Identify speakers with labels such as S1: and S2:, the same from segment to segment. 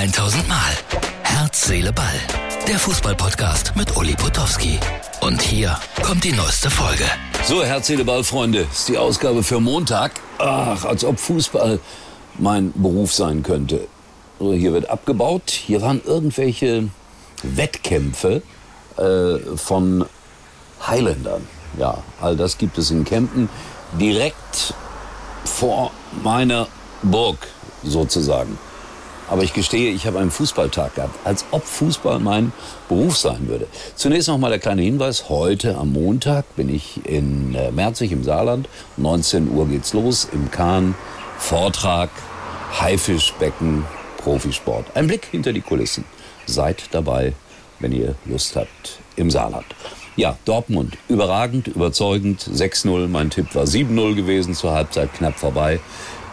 S1: 1000 Mal. Herz, Seele, Ball. Der Fußballpodcast mit Uli Potowski. Und hier kommt die neueste Folge.
S2: So, Herz, Seele, Ball, Freunde. Ist die Ausgabe für Montag. Ach, als ob Fußball mein Beruf sein könnte. So, hier wird abgebaut. Hier waren irgendwelche Wettkämpfe äh, von Highlandern. Ja, all das gibt es in Kempten. Direkt vor meiner Burg sozusagen. Aber ich gestehe, ich habe einen Fußballtag gehabt, als ob Fußball mein Beruf sein würde. Zunächst noch mal der kleine Hinweis. Heute am Montag bin ich in äh, Merzig im Saarland. 19 Uhr geht's los im Kahn. Vortrag, Haifischbecken, Profisport. Ein Blick hinter die Kulissen. Seid dabei, wenn ihr Lust habt, im Saarland. Ja, Dortmund, überragend, überzeugend, 6-0. Mein Tipp war 7-0 gewesen, zur Halbzeit knapp vorbei.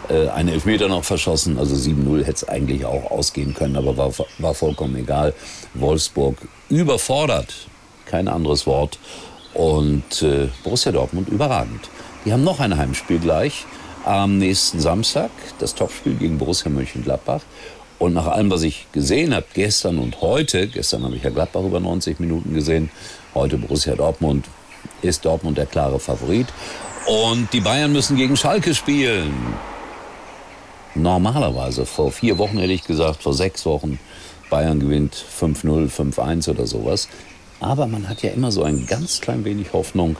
S2: Äh, einen Elfmeter noch verschossen, also 7-0 hätte es eigentlich auch ausgehen können, aber war, war vollkommen egal. Wolfsburg überfordert, kein anderes Wort. Und äh, Borussia Dortmund überragend. Die haben noch ein Heimspiel gleich am nächsten Samstag, das Topspiel gegen Borussia Mönchengladbach. Und nach allem, was ich gesehen habe, gestern und heute, gestern habe ich ja Gladbach über 90 Minuten gesehen, heute Borussia Dortmund, ist Dortmund der klare Favorit. Und die Bayern müssen gegen Schalke spielen normalerweise. Vor vier Wochen hätte ich gesagt, vor sechs Wochen, Bayern gewinnt 5-0, 5-1 oder sowas. Aber man hat ja immer so ein ganz klein wenig Hoffnung,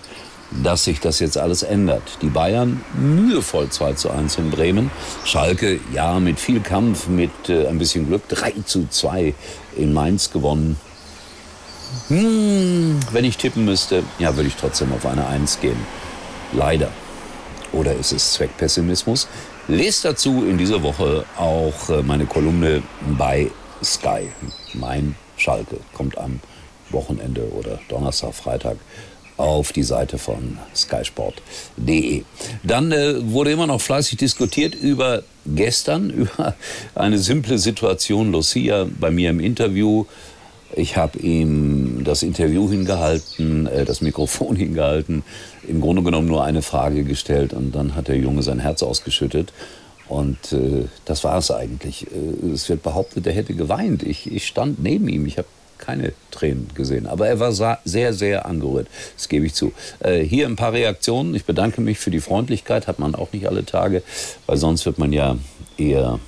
S2: dass sich das jetzt alles ändert. Die Bayern mühevoll 2 zu 1 in Bremen. Schalke, ja, mit viel Kampf, mit äh, ein bisschen Glück, 3 zu 2 in Mainz gewonnen. Hm, wenn ich tippen müsste, ja, würde ich trotzdem auf eine 1 gehen. Leider. Oder ist es Zweckpessimismus? Lest dazu in dieser Woche auch äh, meine Kolumne bei Sky. Mein Schalke kommt am Wochenende oder Donnerstag, Freitag auf die Seite von skysport.de. Dann äh, wurde immer noch fleißig diskutiert über gestern, über eine simple Situation. Lucia bei mir im Interview ich habe ihm das Interview hingehalten, äh, das Mikrofon hingehalten, im Grunde genommen nur eine Frage gestellt und dann hat der Junge sein Herz ausgeschüttet. Und äh, das war es eigentlich. Äh, es wird behauptet, er hätte geweint. Ich, ich stand neben ihm. Ich habe keine Tränen gesehen. Aber er war sehr, sehr angerührt. Das gebe ich zu. Äh, hier ein paar Reaktionen. Ich bedanke mich für die Freundlichkeit. Hat man auch nicht alle Tage, weil sonst wird man ja eher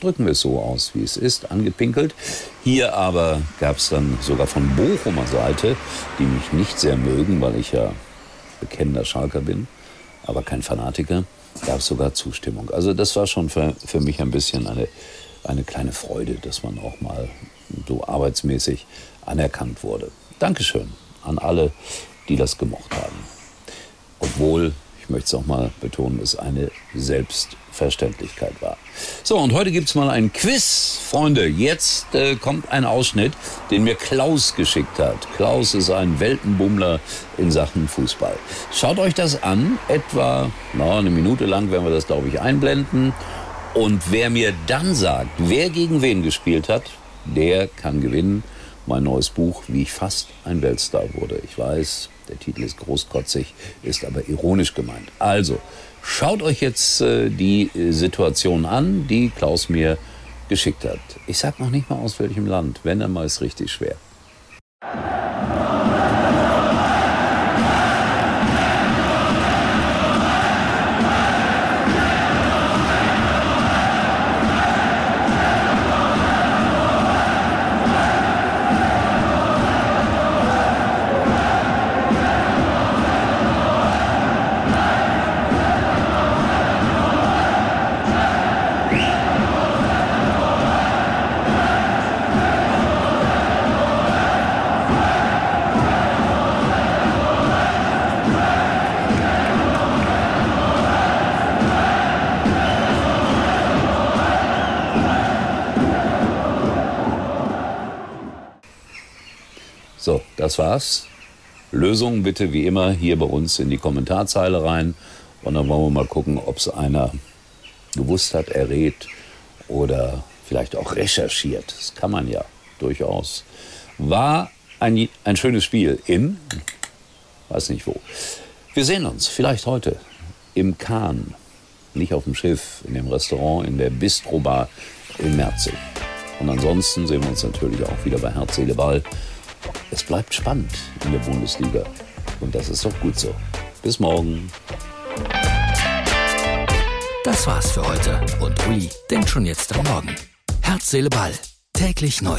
S2: drücken wir es so aus, wie es ist, angepinkelt. Hier aber gab es dann sogar von Bochumer Seite, die mich nicht sehr mögen, weil ich ja bekennender Schalker bin, aber kein Fanatiker, gab es sogar Zustimmung. Also das war schon für, für mich ein bisschen eine, eine kleine Freude, dass man auch mal so arbeitsmäßig anerkannt wurde. Dankeschön an alle, die das gemocht haben. Obwohl möchte es auch mal betonen, es eine Selbstverständlichkeit war. So, und heute gibt es mal ein Quiz. Freunde, jetzt äh, kommt ein Ausschnitt, den mir Klaus geschickt hat. Klaus ist ein Weltenbummler in Sachen Fußball. Schaut euch das an, etwa na, eine Minute lang werden wir das, glaube ich, einblenden. Und wer mir dann sagt, wer gegen wen gespielt hat, der kann gewinnen. Mein neues Buch, wie ich fast ein Weltstar wurde. Ich weiß, der Titel ist großkotzig, ist aber ironisch gemeint. Also, schaut euch jetzt äh, die äh, Situation an, die Klaus mir geschickt hat. Ich sag noch nicht mal aus welchem Land, wenn dann mal ist richtig schwer. So, das war's. Lösungen bitte wie immer hier bei uns in die Kommentarzeile rein. Und dann wollen wir mal gucken, ob es einer gewusst hat, errät oder vielleicht auch recherchiert. Das kann man ja durchaus. War ein, ein schönes Spiel in, weiß nicht wo. Wir sehen uns vielleicht heute im Kahn, nicht auf dem Schiff, in dem Restaurant, in der Bistrobar in Merzig. Und ansonsten sehen wir uns natürlich auch wieder bei Herz, Seele, Ball. Es bleibt spannend in der Bundesliga. Und das ist doch gut so. Bis morgen.
S1: Das war's für heute. Und Uli denkt schon jetzt am Morgen. Herz, Seele, Ball. Täglich neu.